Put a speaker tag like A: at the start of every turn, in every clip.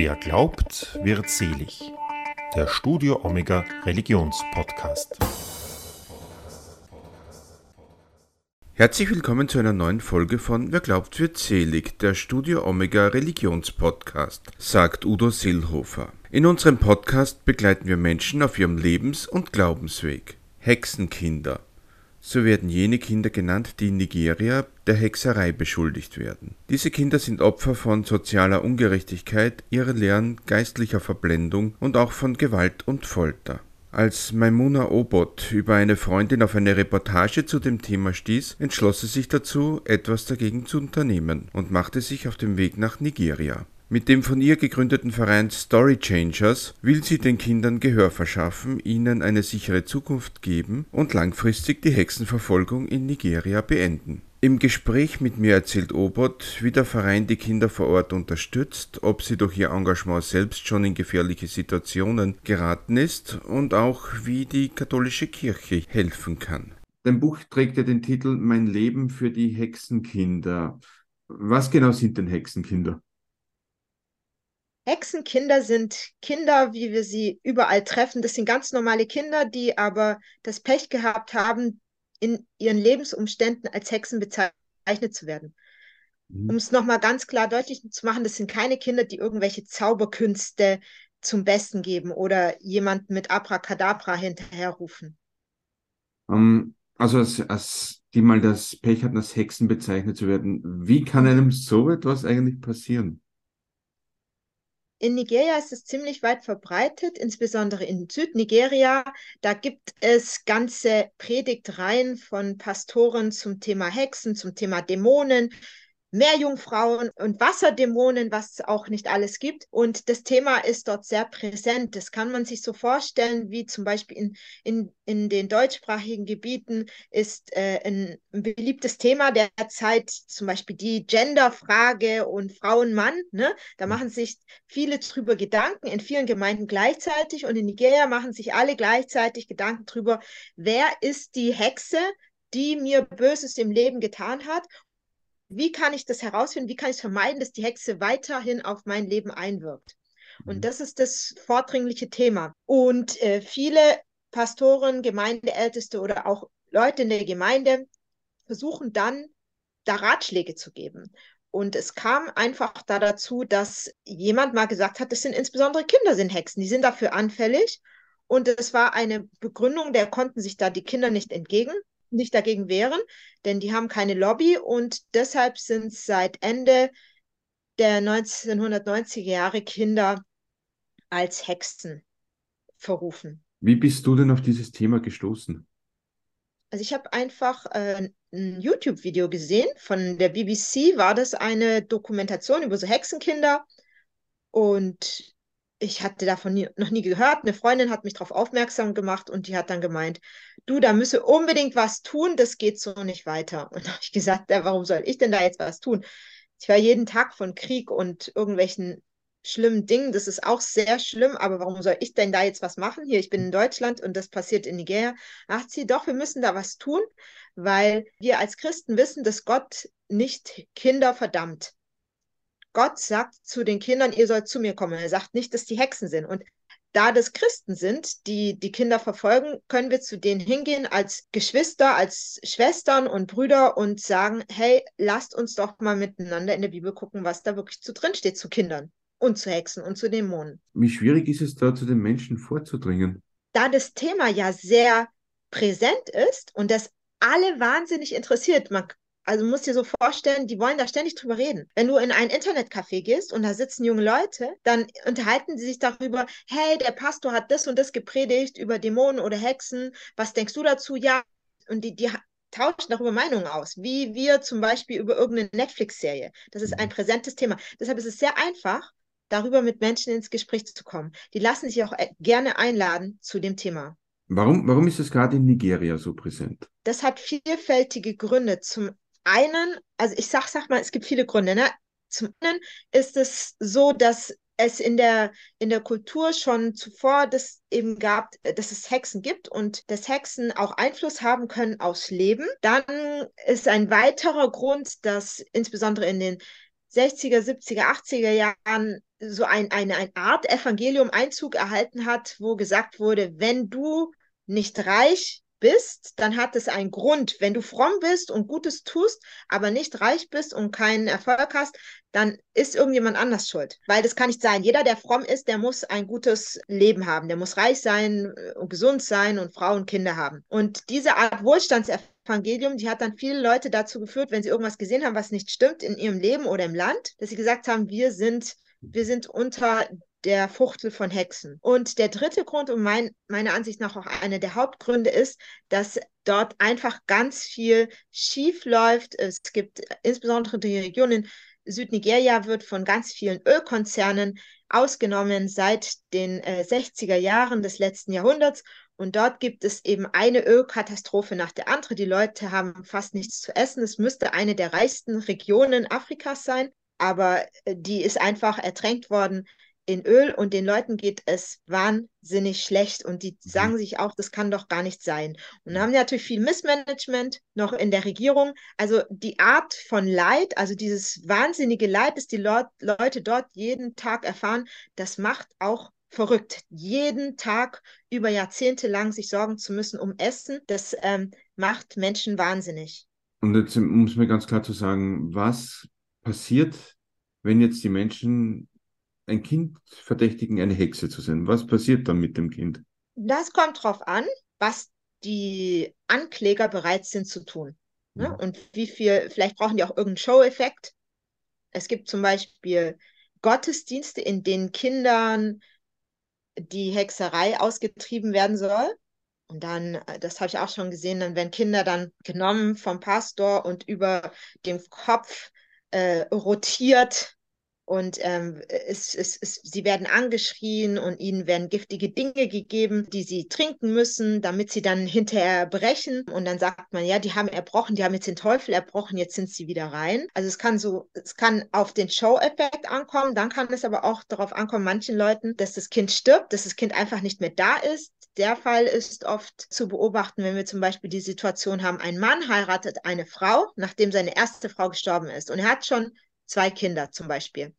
A: Wer glaubt, wird selig. Der Studio Omega Religionspodcast.
B: Herzlich willkommen zu einer neuen Folge von Wer glaubt, wird selig, der Studio Omega Religionspodcast, sagt Udo Sillhofer. In unserem Podcast begleiten wir Menschen auf ihrem Lebens- und Glaubensweg. Hexenkinder. So werden jene Kinder genannt, die in Nigeria der Hexerei beschuldigt werden. Diese Kinder sind Opfer von sozialer Ungerechtigkeit, irrelehren, geistlicher Verblendung und auch von Gewalt und Folter. Als Maimuna Obot über eine Freundin auf eine Reportage zu dem Thema stieß, entschloss sie sich dazu, etwas dagegen zu unternehmen und machte sich auf den Weg nach Nigeria. Mit dem von ihr gegründeten Verein Story Changers will sie den Kindern Gehör verschaffen, ihnen eine sichere Zukunft geben und langfristig die Hexenverfolgung in Nigeria beenden. Im Gespräch mit mir erzählt Obot, wie der Verein die Kinder vor Ort unterstützt, ob sie durch ihr Engagement selbst schon in gefährliche Situationen geraten ist und auch wie die katholische Kirche helfen kann. Dein Buch trägt ja den Titel Mein Leben für die Hexenkinder. Was genau sind denn Hexenkinder?
C: Hexenkinder sind Kinder, wie wir sie überall treffen. Das sind ganz normale Kinder, die aber das Pech gehabt haben, in ihren Lebensumständen als Hexen bezeichnet zu werden. Mhm. Um es nochmal ganz klar deutlich zu machen, das sind keine Kinder, die irgendwelche Zauberkünste zum Besten geben oder jemanden mit Abracadabra hinterherrufen.
B: Um, ähm, also als, als die mal das Pech hatten, als Hexen bezeichnet zu werden, wie kann einem so etwas eigentlich passieren?
C: In Nigeria ist es ziemlich weit verbreitet, insbesondere in Südnigeria. Da gibt es ganze Predigtreihen von Pastoren zum Thema Hexen, zum Thema Dämonen, Meerjungfrauen und Wasserdämonen, was auch nicht alles gibt. Und das Thema ist dort sehr präsent. Das kann man sich so vorstellen, wie zum Beispiel in, in, in den deutschsprachigen Gebieten ist äh, ein, ein, beliebtes Thema derzeit zum Beispiel die Genderfrage und Frauen-Mann. Ne? Da mhm. machen sich viele drüber Gedanken, in vielen Gemeinden gleichzeitig. Und in Nigeria machen sich alle gleichzeitig Gedanken drüber, wer ist die Hexe, die mir Böses im Leben getan hat wie kann ich das herausfinden, wie kann ich vermeiden, dass die Hexe weiterhin auf mein Leben einwirkt. Und mhm. das ist das vordringliche Thema. Und äh, viele Pastoren, Gemeindeälteste oder auch Leute in der Gemeinde versuchen dann, da Ratschläge zu geben. Und es kam einfach da dazu, dass jemand mal gesagt hat, das sind insbesondere Kinder sind Hexen, die sind dafür anfällig. Und es war eine Begründung, der konnten sich da die Kinder nicht entgegen nicht dagegen wehren, denn die haben keine Lobby und deshalb sind seit Ende der 1990er Jahre Kinder als Hexen verrufen.
B: Wie bist du denn auf dieses Thema gestoßen?
C: Also ich habe einfach äh, ein YouTube-Video gesehen von der BBC, war das eine Dokumentation über so Hexenkinder und ich hatte davon nie, noch nie gehört. Eine Freundin hat mich darauf aufmerksam gemacht und die hat dann gemeint, du, da müsse unbedingt was tun, das geht so nicht weiter. Und da habe ich gesagt, ja, warum soll ich denn da jetzt was tun? Ich war jeden Tag von Krieg und irgendwelchen schlimmen Dingen, das ist auch sehr schlimm, aber warum soll ich denn da jetzt was machen? Hier, ich bin in Deutschland und das passiert in Nigeria. Ach sie, doch, wir müssen da was tun, weil wir als Christen wissen, dass Gott nicht Kinder verdammt. Gott sagt zu den Kindern, ihr sollt zu mir kommen. Er sagt nicht, dass die Hexen sind. Und da das Christen sind, die die Kinder verfolgen, können wir zu denen hingehen als Geschwister, als Schwestern und Brüder und sagen, hey, lasst uns doch mal miteinander in der Bibel gucken, was da wirklich zu drin steht zu Kindern und zu Hexen und zu Dämonen.
B: Wie schwierig ist es da, zu den Menschen vorzudringen?
C: Da das Thema ja sehr präsent ist und das alle wahnsinnig interessiert. Man also musst dir so vorstellen, die wollen da ständig drüber reden. Wenn du in ein Internetcafé gehst und da sitzen junge Leute, dann unterhalten sie sich darüber, hey, der Pastor hat das und das gepredigt über Dämonen oder Hexen. Was denkst du dazu? Ja. Und die, die tauschen darüber Meinungen aus, wie wir zum Beispiel über irgendeine Netflix-Serie. Das ist ein präsentes Thema. Deshalb ist es sehr einfach, darüber mit Menschen ins Gespräch zu kommen. Die lassen sich auch äh, gerne einladen zu dem Thema.
B: Warum, warum ist es gerade in Nigeria so präsent?
C: Das hat vielfältige Gründe. Zum einen, also ich sag, sag mal, es gibt viele Gründe. Ne? Zum einen ist es so, dass es in der, in der Kultur schon zuvor das eben gab, dass es Hexen gibt und dass Hexen auch Einfluss haben können aufs Leben. Dann ist ein weiterer Grund, dass insbesondere in den 60er, 70er, 80er Jahren so ein, eine, eine Art Evangelium Einzug erhalten hat, wo gesagt wurde, wenn du nicht reich bist, dann hat es einen Grund. Wenn du fromm bist und Gutes tust, aber nicht reich bist und keinen Erfolg hast, dann ist irgendjemand anders schuld. Weil das kann nicht sein. Jeder, der fromm ist, der muss ein gutes Leben haben. Der muss reich sein und gesund sein und Frau und Kinder haben. Und diese Art Wohlstandsevangelium, die hat dann viele Leute dazu geführt, wenn sie irgendwas gesehen haben, was nicht stimmt in ihrem Leben oder im Land, dass sie gesagt haben, wir sind wir sind unter der Fuchtel von Hexen. Und der dritte Grund und mein, meiner Ansicht nach auch einer der Hauptgründe ist, dass dort einfach ganz viel schief läuft. Es gibt insbesondere die Region in Südnigeria wird von ganz vielen Ölkonzernen ausgenommen seit den äh, 60er Jahren des letzten Jahrhunderts. Und dort gibt es eben eine Ölkatastrophe nach der anderen. Die Leute haben fast nichts zu essen. Es müsste eine der reichsten Regionen Afrikas sein aber äh, die ist einfach ertränkt worden in Öl und den Leuten geht es wahnsinnig schlecht und die mhm. sagen sich auch, das kann doch gar nicht sein. Und dann haben die natürlich viel Missmanagement noch in der Regierung. Also die Art von Leid, also dieses wahnsinnige Leid, das die Le Leute dort jeden Tag erfahren, das macht auch verrückt. Jeden Tag über Jahrzehnte lang sich sorgen zu müssen um Essen, das ähm, macht Menschen wahnsinnig.
B: Und jetzt muss mir ganz klar zu sagen, was passiert, wenn jetzt die Menschen ein Kind verdächtigen, eine Hexe zu sein? Was passiert dann mit dem Kind?
C: Das kommt darauf an, was die Ankläger bereit sind zu tun. Ne? Ja. Und wie viel, vielleicht brauchen die auch irgendeinen Show-Effekt. Es gibt zum Beispiel Gottesdienste, in denen Kindern die Hexerei ausgetrieben werden soll. Und dann, das habe ich auch schon gesehen, dann werden Kinder dann genommen vom Pastor und über dem Kopf äh, rotiert und ähm, es, es, es, sie werden angeschrien und ihnen werden giftige Dinge gegeben, die sie trinken müssen, damit sie dann hinterher brechen. Und dann sagt man, ja, die haben erbrochen, die haben jetzt den Teufel erbrochen, jetzt sind sie wieder rein. Also es kann so, es kann auf den Show-Effekt ankommen, dann kann es aber auch darauf ankommen, manchen Leuten, dass das Kind stirbt, dass das Kind einfach nicht mehr da ist. Der Fall ist oft zu beobachten, wenn wir zum Beispiel die Situation haben, ein Mann heiratet eine Frau, nachdem seine erste Frau gestorben ist. Und er hat schon zwei Kinder zum Beispiel.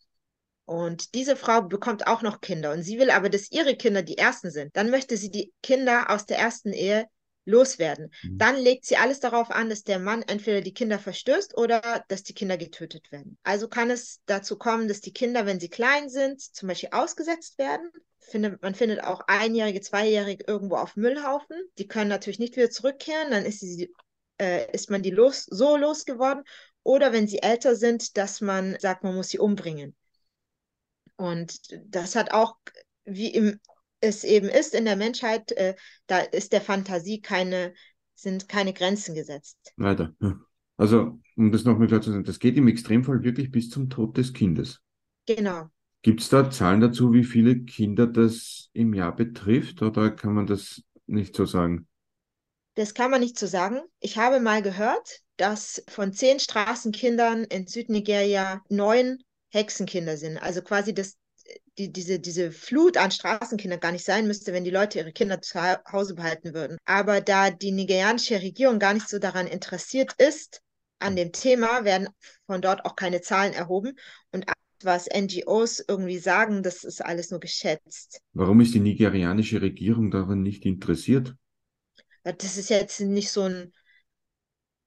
C: Und diese Frau bekommt auch noch Kinder und sie will aber, dass ihre Kinder die ersten sind. Dann möchte sie die Kinder aus der ersten Ehe loswerden. Mhm. Dann legt sie alles darauf an, dass der Mann entweder die Kinder verstößt oder dass die Kinder getötet werden. Also kann es dazu kommen, dass die Kinder, wenn sie klein sind, zum Beispiel ausgesetzt werden. Findet, man findet auch Einjährige, Zweijährige irgendwo auf Müllhaufen. Die können natürlich nicht wieder zurückkehren. Dann ist, sie, äh, ist man die los, so losgeworden oder wenn sie älter sind, dass man sagt, man muss sie umbringen. Und das hat auch, wie im, es eben ist in der Menschheit, äh, da ist der Fantasie keine, sind keine Grenzen gesetzt.
B: Weiter. Also, um das nochmal klar zu sagen, das geht im Extremfall wirklich bis zum Tod des Kindes.
C: Genau.
B: Gibt es da Zahlen dazu, wie viele Kinder das im Jahr betrifft, oder kann man das nicht so sagen?
C: Das kann man nicht so sagen. Ich habe mal gehört, dass von zehn Straßenkindern in Südnigeria neun Hexenkinder sind. Also quasi das, die, diese, diese Flut an Straßenkindern gar nicht sein müsste, wenn die Leute ihre Kinder zu Hause behalten würden. Aber da die nigerianische Regierung gar nicht so daran interessiert ist, an dem Thema, werden von dort auch keine Zahlen erhoben. Und was NGOs irgendwie sagen, das ist alles nur geschätzt.
B: Warum ist die nigerianische Regierung daran nicht interessiert?
C: Das ist jetzt nicht so ein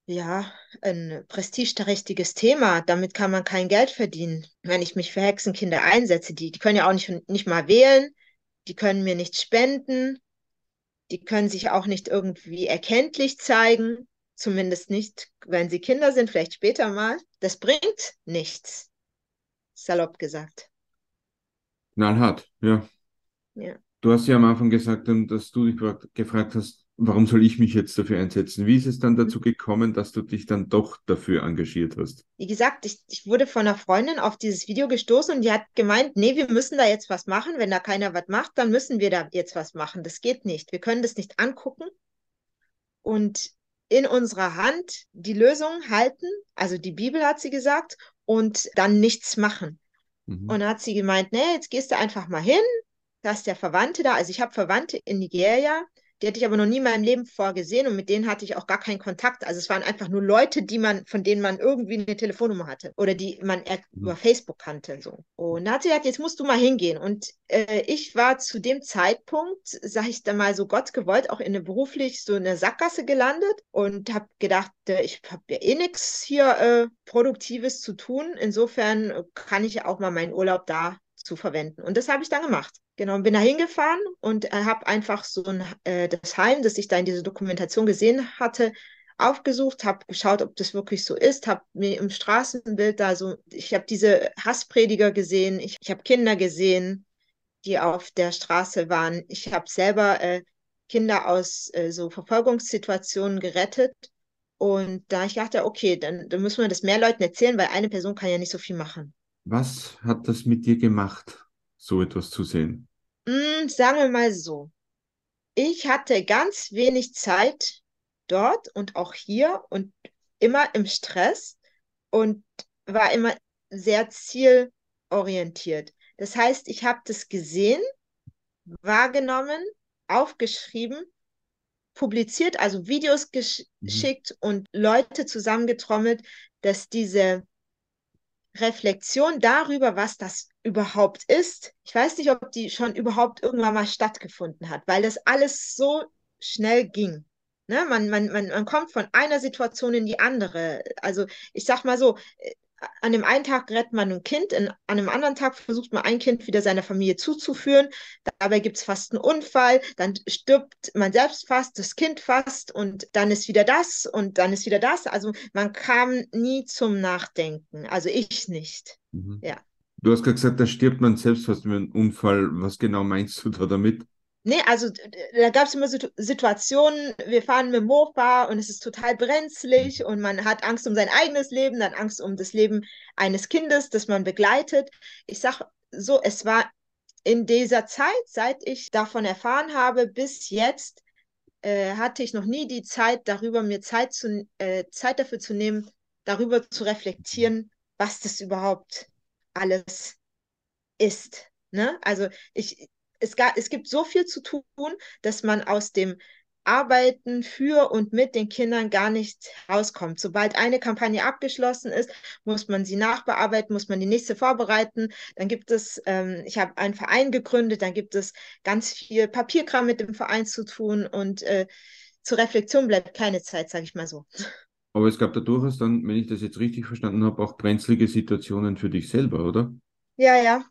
C: ja, ein prestigeträchtiges Thema. Damit kann man kein Geld verdienen. Wenn ich mich für Hexenkinder einsetze, die, die können ja auch nicht, nicht mal wählen, die können mir nicht spenden, die können sich auch nicht irgendwie erkenntlich zeigen, zumindest nicht, wenn sie Kinder sind, vielleicht später mal. Das bringt nichts, salopp gesagt.
B: Knallhart, ja.
C: Ja.
B: Du hast ja am Anfang gesagt, dass du dich gefragt hast, warum soll ich mich jetzt dafür einsetzen? Wie ist es dann dazu gekommen, dass du dich dann doch dafür engagiert hast?
C: Wie gesagt, ich, ich wurde von einer Freundin auf dieses Video gestoßen und die hat gemeint, nee, wir müssen da jetzt was machen. Wenn da keiner was macht, dann müssen wir da jetzt was machen. Das geht nicht. Wir können das nicht angucken und in unserer Hand die Lösung halten, also die Bibel hat sie gesagt, und dann nichts machen. Mhm. Und dann hat sie gemeint, nee, jetzt gehst du einfach mal hin, da ist der Verwandte da. Also ich habe Verwandte in Nigeria, Die hatte ich aber noch nie in meinem Leben vorgesehen und mit denen hatte ich auch gar keinen Kontakt. Also es waren einfach nur Leute, die man, von denen man irgendwie eine Telefonnummer hatte oder die man mhm. über Facebook kannte. So. Und da hat sie gesagt, jetzt musst du mal hingehen. Und äh, ich war zu dem Zeitpunkt, sag ich da mal so Gott gewollt, auch in eine beruflich so eine Sackgasse gelandet und habe gedacht, äh, ich habe ja eh nichts hier äh, Produktives zu tun. Insofern kann ich ja auch mal meinen Urlaub da zu verwenden. Und das habe ich dann gemacht. Genau, bin da hingefahren und habe einfach so ein, äh, das Heim, das ich da in dieser Dokumentation gesehen hatte, aufgesucht, habe geschaut, ob das wirklich so ist, habe mir im Straßenbild da so, ich habe diese Hassprediger gesehen, ich, ich habe Kinder gesehen, die auf der Straße waren. Ich habe selber äh, Kinder aus äh, so Verfolgungssituationen gerettet. Und da ich dachte, okay, dann, dann müssen wir das mehr Leuten erzählen, weil eine Person kann ja nicht so viel machen.
B: Was hat das mit dir gemacht, so etwas zu sehen?
C: Mm, sagen wir mal so. Ich hatte ganz wenig Zeit dort und auch hier und immer im Stress und war immer sehr zielorientiert. Das heißt, ich habe das gesehen, wahrgenommen, aufgeschrieben, publiziert, also Videos mhm. geschickt mhm. und Leute zusammengetrommelt, dass diese Reflexion darüber, was das überhaupt ist, ich weiß nicht, ob die schon überhaupt irgendwann mal stattgefunden hat, weil das alles so schnell ging. Ne? Man, man, man, man kommt von einer Situation in die andere. Also ich sag mal so, äh, an dem einen Tag rettet man ein Kind, in, an dem anderen Tag versucht man ein Kind wieder seiner Familie zuzuführen. Dabei gibt es fast einen Unfall, dann stirbt man selbst fast, das Kind fast und dann ist wieder das und dann ist wieder das. Also man kam nie zum Nachdenken. Also ich nicht. Mhm. Ja.
B: Du hast gerade gesagt, da stirbt man selbst fast mit einem Unfall. Was genau meinst du da damit?
C: Nee, also da gab es immer Situationen, wir fahren mit dem Mofa und es ist total brenzlig mhm. und man hat Angst um sein eigenes Leben, dann Angst um das Leben eines Kindes, das man begleitet. Ich sage so, es war in dieser Zeit, seit ich davon erfahren habe, bis jetzt, äh, hatte ich noch nie die Zeit, darüber mir Zeit, zu, äh, Zeit dafür zu nehmen, darüber zu reflektieren, was das überhaupt alles ist. Ne? Also ich, es, gab, es gibt so viel zu tun, dass man aus dem Arbeiten für und mit den Kindern gar nicht rauskommt. Sobald eine Kampagne abgeschlossen ist, muss man sie nachbearbeiten, muss man die nächste vorbereiten. Dann gibt es, ähm, ich habe einen Verein gegründet, dann gibt es ganz viel Papierkram mit dem Verein zu tun und äh, zur Reflexion bleibt keine Zeit, sage ich mal so.
B: Aber es gab da durchaus dann, wenn ich das jetzt richtig verstanden habe, auch brenzlige Situationen für dich selber, oder?
C: Ja, ja,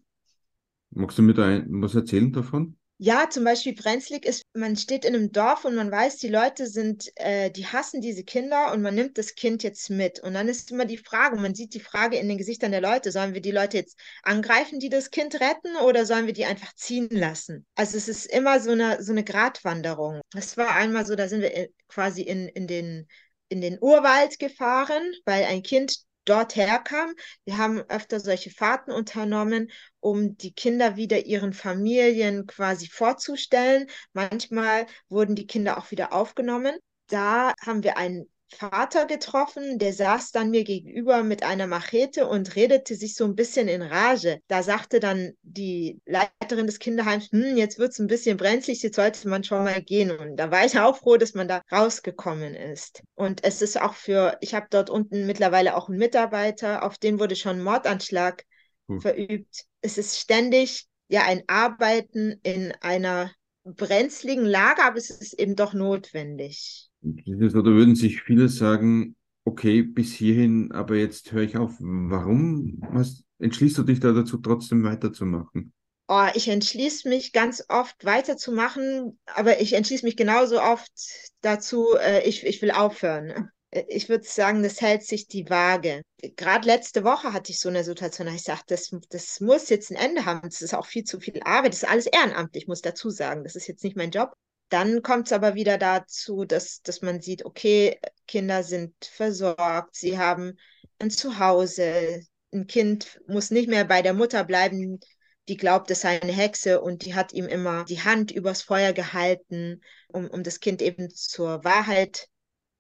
B: Magst du mir da was erzählen davon?
C: Ja, zum Beispiel brenzlig ist, man steht in einem Dorf und man weiß, die Leute sind, äh, die hassen diese Kinder und man nimmt das Kind jetzt mit. Und dann ist immer die Frage, man sieht die Frage in den Gesichtern der Leute, sollen wir die Leute jetzt angreifen, die das Kind retten oder sollen wir die einfach ziehen lassen? Also es ist immer so eine, so eine Gratwanderung. Es war einmal so, da sind wir quasi in, in den in den Urwald gefahren, weil ein Kind dort herkam. Wir haben öfter solche Fahrten unternommen, um die Kinder wieder ihren Familien quasi vorzustellen. Manchmal wurden die Kinder auch wieder aufgenommen. Da haben wir einen Vater getroffen, der saß dann mir gegenüber mit einer Machete und redete sich so ein bisschen in Rage. Da sagte dann die Leiterin des Kinderheims, hm, jetzt wird es ein bisschen brenzlig, jetzt sollte man schon mal gehen. Und da war ich auch froh, dass man da rausgekommen ist. Und es ist auch für, ich habe dort unten mittlerweile auch einen Mitarbeiter, auf den wurde schon ein Mordanschlag hm. verübt. Es ist ständig ja ein Arbeiten in einer brenzligen Lage, aber es ist eben doch notwendig.
B: Oder würden sich viele sagen, okay, bis hierhin, aber jetzt höre ich auf. Warum was, entschließt du dich da dazu, trotzdem weiterzumachen?
C: Oh, ich entschließe mich ganz oft weiterzumachen, aber ich entschließe mich genauso oft dazu, äh, ich, ich will aufhören. Ich würde sagen, das hält sich die Waage. Gerade letzte Woche hatte ich so eine Situation, da ich sagte, das, das muss jetzt ein Ende haben. Das ist auch viel zu viel Arbeit. Das ist alles ehrenamtlich, ich muss dazu sagen. Das ist jetzt nicht mein Job. Dann kommt es aber wieder dazu, dass, dass man sieht, okay, Kinder sind versorgt, sie haben ein Zuhause, ein Kind muss nicht mehr bei der Mutter bleiben, die glaubt, es sei eine Hexe und die hat ihm immer die Hand übers Feuer gehalten, um, um das Kind eben zur Wahrheit,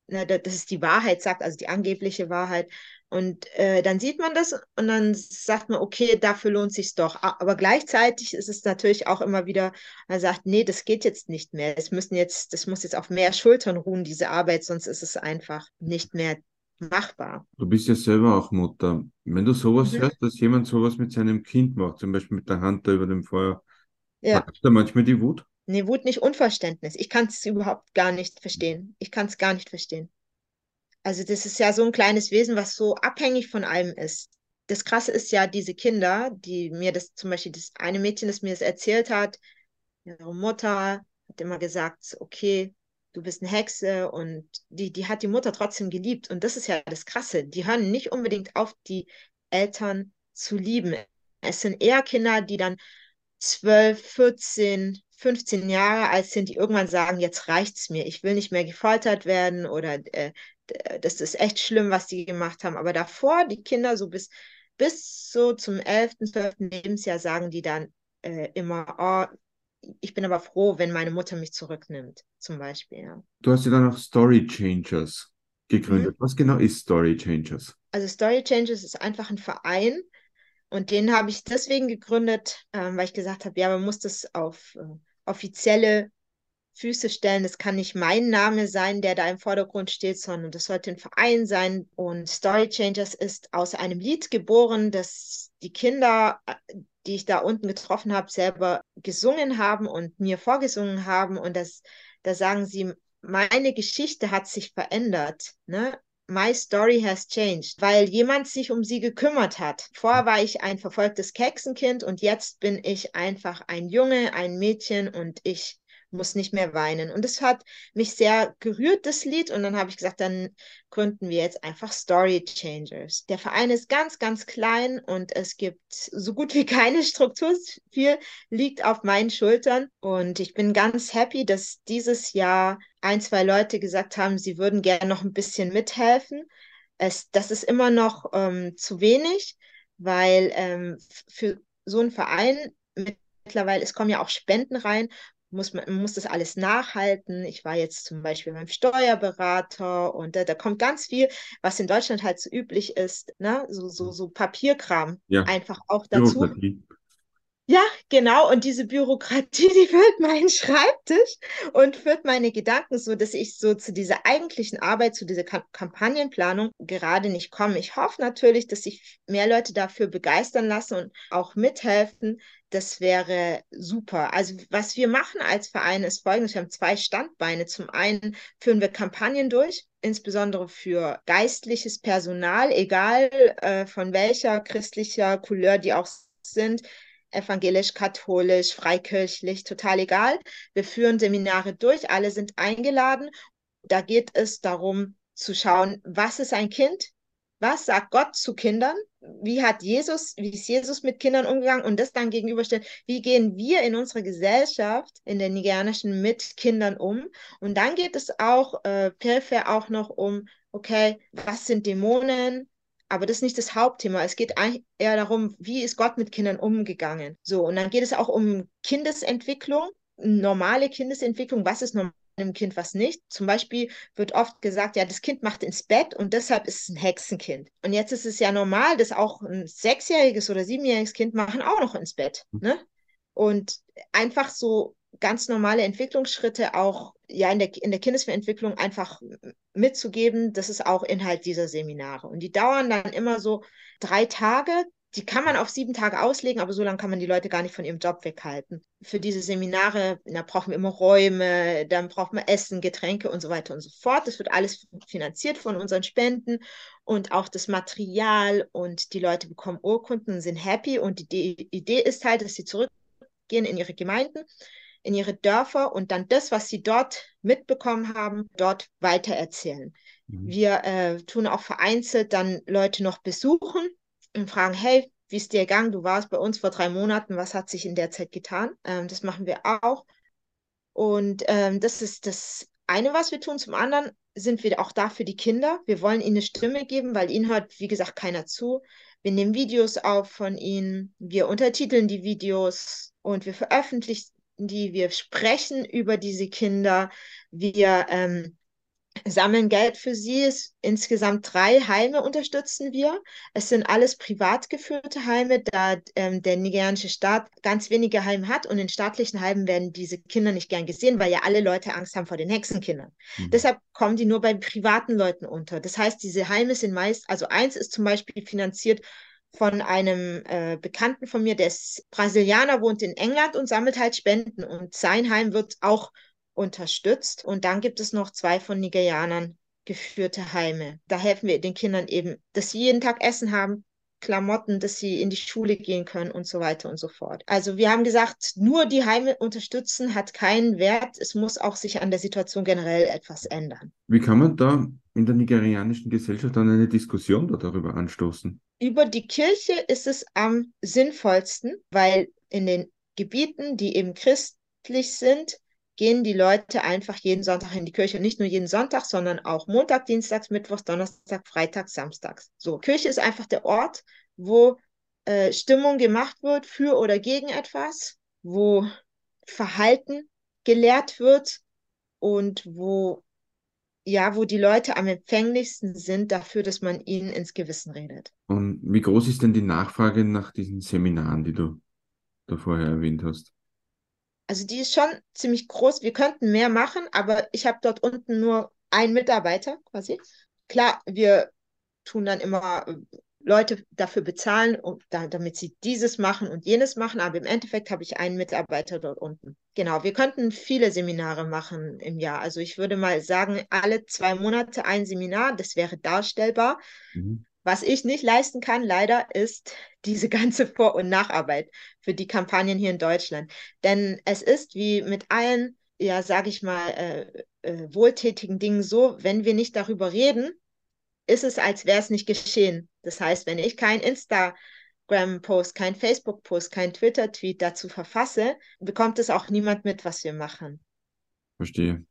C: ne, dass es die Wahrheit sagt, also die angebliche Wahrheit. Und äh, dann sieht man das und dann sagt man, okay, dafür lohnt sich doch. Aber gleichzeitig ist es natürlich auch immer wieder, man sagt, nee, das geht jetzt nicht mehr. Es müssen jetzt, das muss jetzt auf mehr Schultern ruhen, diese Arbeit, sonst ist es einfach nicht mehr machbar.
B: Du bist ja selber auch Mutter. Wenn du sowas mhm. hörst, dass jemand sowas mit seinem Kind macht, zum Beispiel mit der Hand da über dem Feuer, ja. hast du da manchmal die Wut?
C: Nee, Wut nicht Unverständnis. Ich kann es überhaupt gar nicht verstehen. Ich kann es gar nicht verstehen. Also das ist ja so ein kleines Wesen, was so abhängig von allem ist. Das Krasse ist ja, diese Kinder, die mir das zum Beispiel, das eine Mädchen, das mir das erzählt hat, ihre Mutter hat immer gesagt, okay, du bist eine Hexe und die, die hat die Mutter trotzdem geliebt. Und das ist ja das Krasse. Die hören nicht unbedingt auf, die Eltern zu lieben. Es sind eher Kinder, die dann 12, 14, 15 Jahre alt sind, die irgendwann sagen, jetzt reicht's mir, ich will nicht mehr gefoltert werden oder äh, das ist echt schlimm, was die gemacht haben. Aber davor, die Kinder so bis, bis so zum 11., 12. Lebensjahr sagen die dann äh, immer, oh, ich bin aber froh, wenn meine Mutter mich zurücknimmt, zum Beispiel. Ja.
B: Du hast ja dann auch Story Changers gegründet. Mhm. Was genau ist Story Changers?
C: Also Story Changers ist einfach ein Verein und den habe ich deswegen gegründet, ähm, weil ich gesagt habe, ja, man muss das auf äh, offizielle Füße stellen. Es kann nicht mein Name sein, der da im Vordergrund steht, sondern das sollte ein Verein sein. Und Story Changers ist aus einem Lied geboren, das die Kinder, die ich da unten getroffen habe, selber gesungen haben und mir vorgesungen haben. Und das, da sagen sie, meine Geschichte hat sich verändert. Ne? My story has changed, weil jemand sich um sie gekümmert hat. Vorher war ich ein verfolgtes Keksenkind und jetzt bin ich einfach ein Junge, ein Mädchen und ich muss nicht mehr weinen. Und es hat mich sehr gerührt, das Lied. Und dann habe ich gesagt, dann gründen wir jetzt einfach Story Changers. Der Verein ist ganz, ganz klein und es gibt so gut wie keine Struktur. Viel liegt auf meinen Schultern. Und ich bin ganz happy, dass dieses Jahr ein, zwei Leute gesagt haben, sie würden gerne noch ein bisschen mithelfen. Es, das ist immer noch ähm, zu wenig, weil ähm, für so einen Verein mittlerweile, es kommen ja auch Spenden rein muss man, man muss das alles nachhalten. Ich war jetzt zum Beispiel beim Steuerberater und da, da kommt ganz viel, was in Deutschland halt so üblich ist, ne? so, so, so Papierkram ja. einfach auch dazu. Ja, genau. Und diese Bürokratie, die füllt meinen Schreibtisch und führt meine Gedanken so, dass ich so zu dieser eigentlichen Arbeit, zu dieser Kamp Kampagnenplanung gerade nicht komme. Ich hoffe natürlich, dass sich mehr Leute dafür begeistern lassen und auch mithelfen, das wäre super. Also was wir machen als Verein ist folgendes. Wir haben zwei Standbeine. Zum einen führen wir Kampagnen durch, insbesondere für geistliches Personal, egal äh, von welcher christlicher Couleur die auch sind, evangelisch, katholisch, freikirchlich, total egal. Wir führen Seminare durch, alle sind eingeladen. Da geht es darum zu schauen, was ist ein Kind, was sagt Gott zu Kindern? Wie hat Jesus, wie ist Jesus mit Kindern umgegangen? Und das dann gegenüberstellen, wie gehen wir in unserer Gesellschaft, in der nigerianischen, mit Kindern um? Und dann geht es auch äh, peripher auch noch um, okay, was sind Dämonen? Aber das ist nicht das Hauptthema. Es geht eher darum, wie ist Gott mit Kindern umgegangen? So, und dann geht es auch um Kindesentwicklung, normale Kindesentwicklung. Was ist normal? einem Kind was nicht. Zum Beispiel wird oft gesagt, ja, das Kind macht ins Bett und deshalb ist es ein Hexenkind. Und jetzt ist es ja normal, dass auch ein sechsjähriges oder siebenjähriges Kind machen auch noch ins Bett. Mhm. Ne? Und einfach so ganz normale Entwicklungsschritte auch ja in der, in der Kindesentwicklung einfach mitzugeben, das ist auch Inhalt dieser Seminare. Und die dauern dann immer so drei Tage, die kann man auf sieben Tage auslegen, aber so lange kann man die Leute gar nicht von ihrem Job weghalten. Für diese Seminare, da brauchen wir immer Räume, dann braucht man Essen, Getränke und so weiter und so fort. Das wird alles finanziert von unseren Spenden und auch das Material und die Leute bekommen Urkunden und sind happy. Und die Idee ist halt, dass sie zurückgehen in ihre Gemeinden, in ihre Dörfer und dann das, was sie dort mitbekommen haben, dort weitererzählen. Mhm. Wir äh, tun auch vereinzelt dann Leute noch besuchen und fragen, hey, wie ist dir gegangen? Du warst bei uns vor drei Monaten, was hat sich in der Zeit getan? Ähm, das machen wir auch. Und ähm, das ist das eine, was wir tun. Zum anderen sind wir auch da für die Kinder. Wir wollen ihnen eine Stimme geben, weil ihnen hört, wie gesagt, keiner zu. Wir nehmen Videos auf von ihnen, wir untertiteln die Videos und wir veröffentlichen die, wir sprechen über diese Kinder, wir ähm, sammeln Geld für sie. Es, insgesamt drei Heime unterstützen wir. Es sind alles privat geführte Heime, da ähm, der nigerianische Staat ganz wenige Heime hat und in staatlichen Heimen werden diese Kinder nicht gern gesehen, weil ja alle Leute Angst haben vor den Hexenkindern. Mhm. Deshalb kommen die nur bei privaten Leuten unter. Das heißt, diese Heime sind meist, also eins ist zum Beispiel finanziert von einem äh, Bekannten von mir, der ist Brasilianer, wohnt in England und sammelt halt Spenden und sein Heim wird auch unterstützt. Und dann gibt es noch zwei von Nigerianern geführte Heime. Da helfen wir den Kindern eben, dass sie jeden Tag Essen haben, Klamotten, dass sie in die Schule gehen können und so weiter und so fort. Also wir haben gesagt, nur die Heime unterstützen hat keinen Wert. Es muss auch sich an der Situation generell etwas ändern.
B: Wie kann man da in der nigerianischen Gesellschaft dann eine Diskussion darüber anstoßen?
C: Über die Kirche ist es am sinnvollsten, weil in den Gebieten, die eben christlich sind, gehen die Leute einfach jeden Sonntag in die Kirche. Und nicht nur jeden Sonntag, sondern auch Montag, Dienstags, Mittwochs, Donnerstag, Freitag, Samstags. So, Kirche ist einfach der Ort, wo äh, Stimmung gemacht wird für oder gegen etwas, wo Verhalten gelehrt wird und wo ja, wo die Leute am empfänglichsten sind dafür, dass man ihnen ins Gewissen redet.
B: Und wie groß ist denn die Nachfrage nach diesen Seminaren, die du da vorher erwähnt hast?
C: Also die ist schon ziemlich groß. Wir könnten mehr machen, aber ich habe dort unten nur einen Mitarbeiter quasi. Klar, wir tun dann immer äh, Leute dafür bezahlen, um, da, damit sie dieses machen und jenes machen, aber im Endeffekt habe ich einen Mitarbeiter dort unten. Genau, wir könnten viele Seminare machen im Jahr. Also ich würde mal sagen, alle zwei Monate ein Seminar, das wäre darstellbar. Mhm. Was ich nicht leisten kann, leider, ist diese ganze Vor- und Nacharbeit für die Kampagnen hier in Deutschland. Denn es ist wie mit allen, ja, sage ich mal, äh, äh, wohltätigen Dingen so, wenn wir nicht darüber reden, ist es, als wäre es nicht geschehen. Das heißt, wenn ich kein Instagram-Post, kein Facebook-Post, kein Twitter-Tweet dazu verfasse, bekommt es auch niemand mit, was wir machen.
B: Verstehe.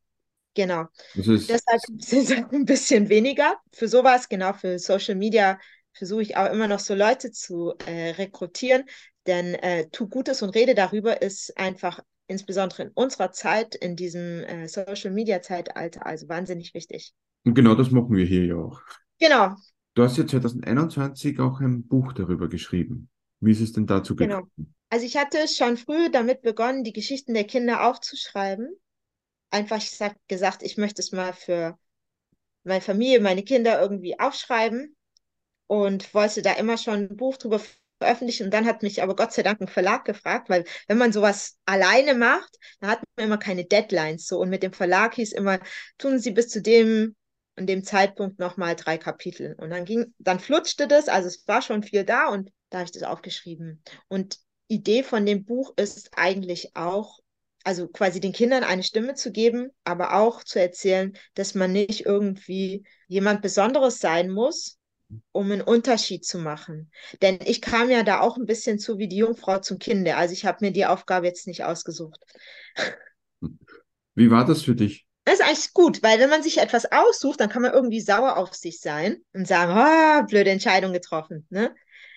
C: Genau. Deshalb sind es ein bisschen weniger. Für sowas, genau, für Social Media versuche ich auch immer noch so Leute zu äh, rekrutieren, denn äh, tu Gutes und rede darüber ist einfach insbesondere in unserer Zeit, in diesem äh, Social Media Zeitalter, also wahnsinnig wichtig.
B: Und genau das machen wir hier ja auch.
C: Genau.
B: Du hast ja 2021 auch ein Buch darüber geschrieben. Wie ist es denn dazu genau. gekommen? Genau.
C: Also ich hatte schon früh damit begonnen, die Geschichten der Kinder aufzuschreiben einfach gesagt, ich möchte es mal für meine Familie, meine Kinder irgendwie aufschreiben und wollte da immer schon ein Buch drüber veröffentlichen. Und dann hat mich aber Gott sei Dank ein Verlag gefragt, weil wenn man sowas alleine macht, dann hat man immer keine Deadlines so. Und mit dem Verlag hieß immer, tun Sie bis zu dem an dem Zeitpunkt nochmal drei Kapitel. Und dann ging, dann flutschte das, also es war schon viel da und da habe ich das aufgeschrieben. Und Idee von dem Buch ist eigentlich auch, also quasi den Kindern eine Stimme zu geben, aber auch zu erzählen, dass man nicht irgendwie jemand Besonderes sein muss, um einen Unterschied zu machen. Denn ich kam ja da auch ein bisschen zu wie die Jungfrau zum Kinde. Also ich habe mir die Aufgabe jetzt nicht ausgesucht.
B: Wie war das für dich?
C: Das ist eigentlich gut, weil wenn man sich etwas aussucht, dann kann man irgendwie sauer auf sich sein und sagen, oh, blöde Entscheidung getroffen. Ne?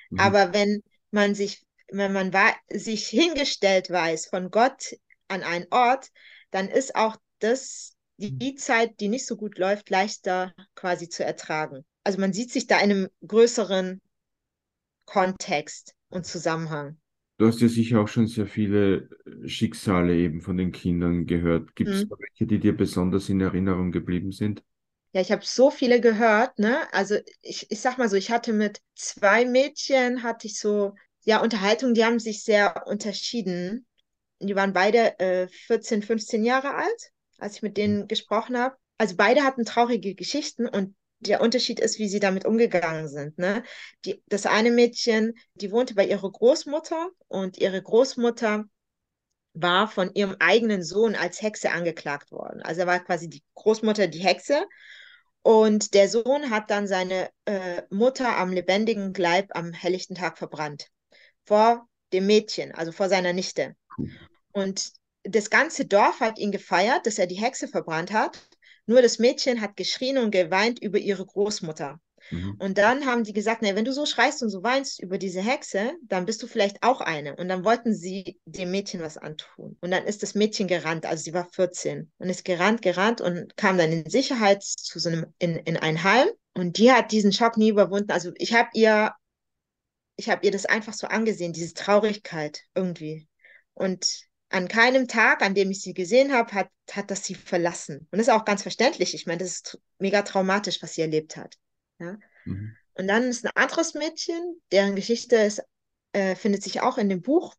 C: Mhm. Aber wenn man sich, wenn man sich hingestellt weiß von Gott an einen Ort, dann ist auch das die Zeit, die nicht so gut läuft, leichter quasi zu ertragen. Also man sieht sich da in einem größeren Kontext und Zusammenhang.
B: Du hast ja sicher auch schon sehr viele Schicksale eben von den Kindern gehört. Gibt es mhm. welche, die dir besonders in Erinnerung geblieben sind?
C: Ja, ich habe so viele gehört, ne? Also ich, ich sag mal so, ich hatte mit zwei Mädchen, hatte ich so, ja, Unterhaltungen, die haben sich sehr unterschieden die waren beide äh, 14, 15 Jahre alt, als ich mit denen mhm. gesprochen habe. Also beide hatten traurige Geschichten und der Unterschied ist, wie sie damit umgegangen sind. Ne? Die, das eine Mädchen, die wohnte bei ihrer Großmutter und ihre Großmutter war von ihrem eigenen Sohn als Hexe angeklagt worden. Also war quasi die Großmutter die Hexe und der Sohn hat dann seine äh, Mutter am lebendigen Gleib am helllichten Tag verbrannt. Vor dem Mädchen, also vor seiner Nichte. Und das ganze Dorf hat ihn gefeiert, dass er die Hexe verbrannt hat. Nur das Mädchen hat geschrien und geweint über ihre Großmutter. Mhm. Und dann haben die gesagt, na, wenn du so schreist und so weinst über diese Hexe, dann bist du vielleicht auch eine. Und dann wollten sie dem Mädchen was antun. Und dann ist das Mädchen gerannt, also sie war 14 und ist gerannt, gerannt und kam dann in Sicherheit zu so einem, in, in ein Heim. Und die hat diesen Schock nie überwunden. Also ich habe ihr, ich habe ihr das einfach so angesehen, diese Traurigkeit irgendwie. Und an keinem Tag, an dem ich sie gesehen habe, hat, hat das sie verlassen. Und das ist auch ganz verständlich. Ich meine, das ist mega traumatisch, was sie erlebt hat. Ja? Mhm. Und dann ist ein anderes Mädchen, deren Geschichte ist, äh, findet sich auch in dem Buch.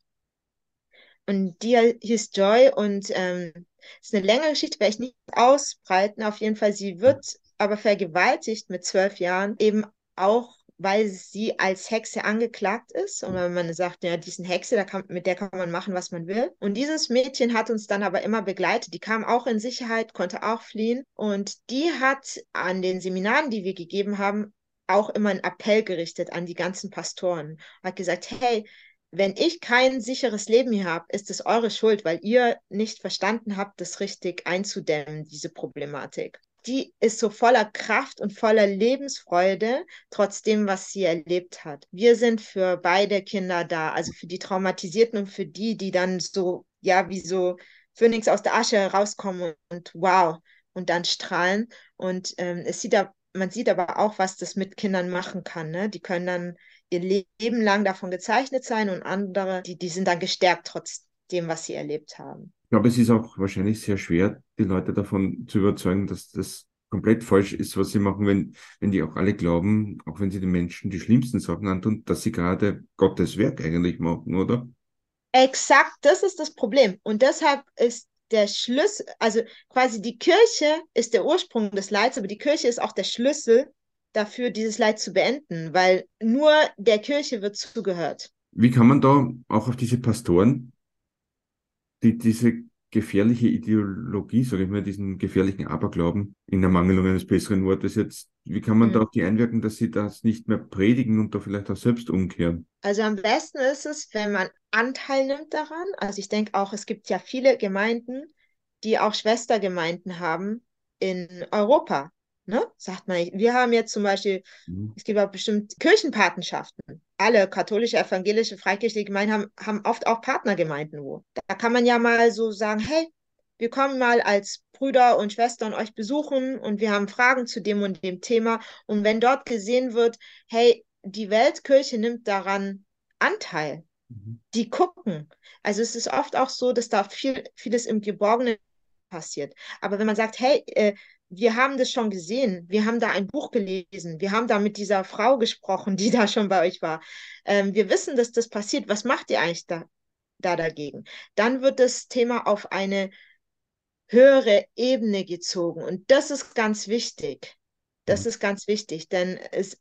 C: Und die hieß Joy und ähm, ist eine längere Geschichte, werde ich nicht ausbreiten. Auf jeden Fall, sie wird aber vergewaltigt mit zwölf Jahren, eben auch weil sie als Hexe angeklagt ist. Und wenn man sagt, ja, diesen Hexe, da kann, mit der kann man machen, was man will. Und dieses Mädchen hat uns dann aber immer begleitet. Die kam auch in Sicherheit, konnte auch fliehen. Und die hat an den Seminaren, die wir gegeben haben, auch immer einen Appell gerichtet an die ganzen Pastoren. Hat gesagt, hey, wenn ich kein sicheres Leben hier habe, ist es eure Schuld, weil ihr nicht verstanden habt, das richtig einzudämmen, diese Problematik die ist so voller Kraft und voller Lebensfreude, trotzdem, was sie erlebt hat. Wir sind für beide Kinder da, also für die Traumatisierten und für die, die dann so, ja, wie so Phönix aus der Asche herauskommen und wow, und dann strahlen. Und ähm, es sieht man sieht aber auch, was das mit Kindern machen kann. Ne? Die können dann ihr Leben lang davon gezeichnet sein und andere, die, die sind dann gestärkt trotz dem, was sie erlebt haben
B: glaube, es ist auch wahrscheinlich sehr schwer, die Leute davon zu überzeugen, dass das komplett falsch ist, was sie machen, wenn, wenn die auch alle glauben, auch wenn sie den Menschen die schlimmsten Sachen antun, dass sie gerade Gottes Werk eigentlich machen, oder?
C: Exakt, das ist das Problem. Und deshalb ist der Schlüssel, also quasi die Kirche ist der Ursprung des Leids, aber die Kirche ist auch der Schlüssel dafür, dieses Leid zu beenden, weil nur der Kirche wird zugehört.
B: Wie kann man da auch auf diese Pastoren die, diese gefährliche Ideologie, sage ich mal, diesen gefährlichen Aberglauben in Ermangelung eines besseren Wortes jetzt, wie kann man mhm. darauf die einwirken, dass sie das nicht mehr predigen und da vielleicht auch selbst umkehren?
C: Also am besten ist es, wenn man Anteil nimmt daran. Also ich denke auch, es gibt ja viele Gemeinden, die auch Schwestergemeinden haben in Europa. Ne? Sagt man, wir haben jetzt zum Beispiel, mhm. es gibt auch bestimmt Kirchenpatenschaften. Alle katholische, evangelische, freikirchliche Gemeinden haben, haben oft auch Partnergemeinden wo. Da kann man ja mal so sagen, hey, wir kommen mal als Brüder und Schwestern euch besuchen und wir haben Fragen zu dem und dem Thema. Und wenn dort gesehen wird, hey, die Weltkirche nimmt daran Anteil, mhm. die gucken. Also es ist oft auch so, dass da viel, vieles im Geborgenen passiert. Aber wenn man sagt, hey, äh, wir haben das schon gesehen. Wir haben da ein Buch gelesen. Wir haben da mit dieser Frau gesprochen, die da schon bei euch war. Ähm, wir wissen, dass das passiert. Was macht ihr eigentlich da, da dagegen? Dann wird das Thema auf eine höhere Ebene gezogen. Und das ist ganz wichtig. Das mhm. ist ganz wichtig, denn es,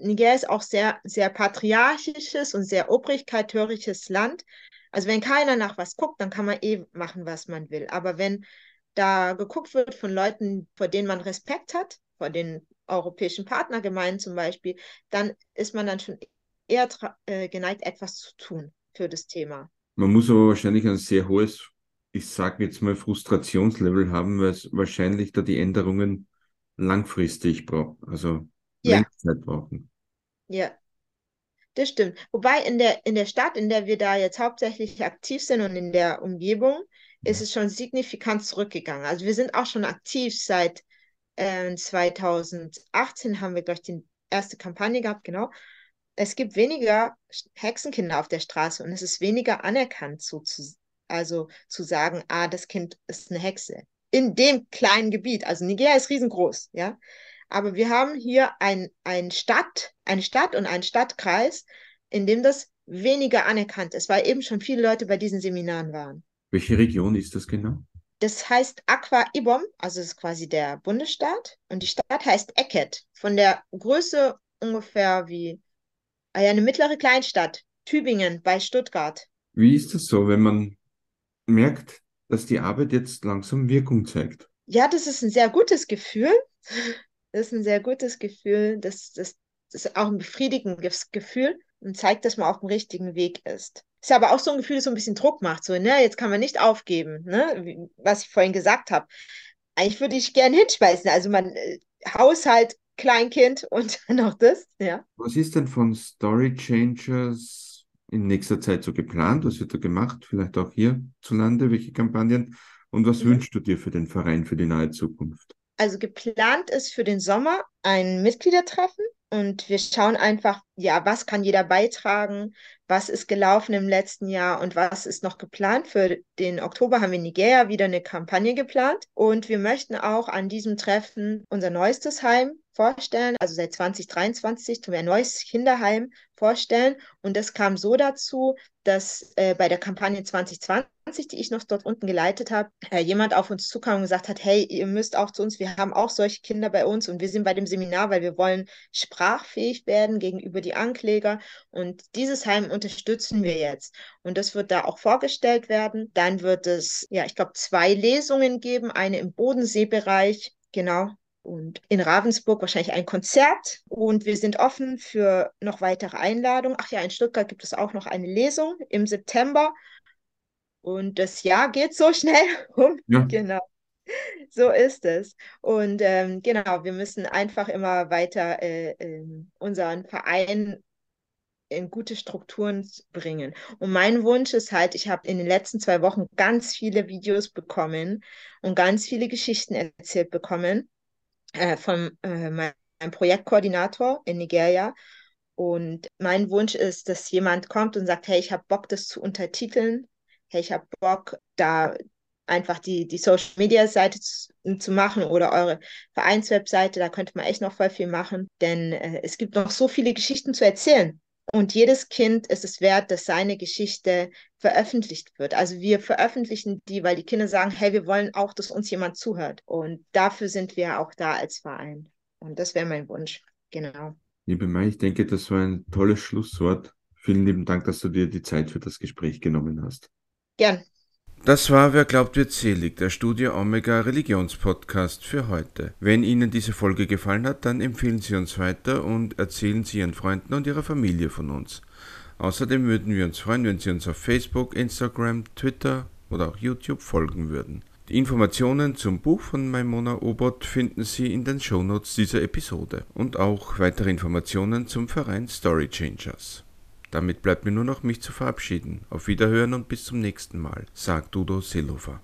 C: Niger ist auch sehr, sehr patriarchisches und sehr obrigkeithöriges Land. Also wenn keiner nach was guckt, dann kann man eh machen, was man will. Aber wenn da geguckt wird von Leuten, vor denen man Respekt hat, vor den europäischen Partnergemeinden zum Beispiel, dann ist man dann schon eher äh, geneigt, etwas zu tun für das Thema.
B: Man muss aber wahrscheinlich ein sehr hohes, ich sage jetzt mal, Frustrationslevel haben, weil es wahrscheinlich da die Änderungen langfristig braucht, also ja. Zeit brauchen.
C: Ja, das stimmt. Wobei in der, in der Stadt, in der wir da jetzt hauptsächlich aktiv sind und in der Umgebung, ist es schon signifikant zurückgegangen. Also wir sind auch schon aktiv seit äh, 2018 haben wir, glaube ich, die erste Kampagne gehabt, genau. Es gibt weniger Hexenkinder auf der Straße und es ist weniger anerkannt, so zu, also zu sagen, ah, das Kind ist eine Hexe. In dem kleinen Gebiet, also Nigeria ist riesengroß, ja. Aber wir haben hier ein, ein Stadt, eine Stadt und einen Stadtkreis, in dem das weniger anerkannt ist, weil eben schon viele Leute bei diesen Seminaren waren.
B: Welche Region ist das genau?
C: Das heißt Aqua Ibom, also ist quasi der Bundesstaat. Und die Stadt heißt Eket. Von der Größe ungefähr wie eine mittlere Kleinstadt, Tübingen bei Stuttgart.
B: Wie ist das so, wenn man merkt, dass die Arbeit jetzt langsam Wirkung zeigt?
C: Ja, das ist ein sehr gutes Gefühl. Das ist ein sehr gutes Gefühl. Das, das, das ist auch ein befriedigendes Gefühl und zeigt, dass man auf dem richtigen Weg ist. Ist aber auch so ein Gefühl, das so ein bisschen Druck macht. So, ne, jetzt kann man nicht aufgeben, ne, was ich vorhin gesagt habe. Eigentlich würde ich gerne hinspeisen. Also man, äh, Haushalt Kleinkind und noch das, ja.
B: Was ist denn von Story Changers in nächster Zeit so geplant? Was wird da gemacht? Vielleicht auch hierzulande? Welche Kampagnen? Und was mhm. wünschst du dir für den Verein für die nahe Zukunft?
C: Also geplant ist für den Sommer ein Mitgliedertreffen und wir schauen einfach, ja, was kann jeder beitragen, was ist gelaufen im letzten Jahr und was ist noch geplant. Für den Oktober haben wir in Nigeria wieder eine Kampagne geplant und wir möchten auch an diesem Treffen unser neuestes Heim vorstellen. Also seit 2023 tun wir ein neues Kinderheim vorstellen. Und das kam so dazu, dass äh, bei der Kampagne 2020, die ich noch dort unten geleitet habe, äh, jemand auf uns zukam und gesagt hat, hey, ihr müsst auch zu uns, wir haben auch solche Kinder bei uns und wir sind bei dem Seminar, weil wir wollen sprachfähig werden gegenüber die Ankläger. Und dieses Heim unterstützen wir jetzt. Und das wird da auch vorgestellt werden. Dann wird es, ja, ich glaube, zwei Lesungen geben, eine im Bodenseebereich, genau, und in Ravensburg wahrscheinlich ein Konzert. Und wir sind offen für noch weitere Einladungen. Ach ja, in Stuttgart gibt es auch noch eine Lesung im September. Und das Jahr geht so schnell um. Ja. Genau. So ist es. Und ähm, genau, wir müssen einfach immer weiter äh, äh, unseren Verein in gute Strukturen bringen. Und mein Wunsch ist halt, ich habe in den letzten zwei Wochen ganz viele Videos bekommen und ganz viele Geschichten erzählt bekommen äh, von äh, meinem Projektkoordinator in Nigeria. Und mein Wunsch ist, dass jemand kommt und sagt, hey, ich habe Bock, das zu untertiteln. Hey, ich habe Bock, da einfach die, die Social-Media-Seite zu, zu, machen oder eure Vereinswebseite. Da könnte man echt noch voll viel machen, denn äh, es gibt noch so viele Geschichten zu erzählen. Und jedes Kind ist es wert, dass seine Geschichte veröffentlicht wird. Also wir veröffentlichen die, weil die Kinder sagen, hey, wir wollen auch, dass uns jemand zuhört. Und dafür sind wir auch da als Verein. Und das wäre mein Wunsch. Genau.
B: Liebe Mai, ich denke, das war ein tolles Schlusswort. Vielen lieben Dank, dass du dir die Zeit für das Gespräch genommen hast.
C: Gern.
B: Das war Wer glaubt wird selig, der Studio Omega Religionspodcast für heute. Wenn Ihnen diese Folge gefallen hat, dann empfehlen Sie uns weiter und erzählen Sie Ihren Freunden und Ihrer Familie von uns. Außerdem würden wir uns freuen, wenn Sie uns auf Facebook, Instagram, Twitter oder auch YouTube folgen würden. Die Informationen zum Buch von Maimona Obot finden Sie in den Shownotes dieser Episode und auch weitere Informationen zum Verein Story Changers. Damit bleibt mir nur noch mich zu verabschieden. Auf Wiederhören und bis zum nächsten Mal, sagt Udo Seelofer.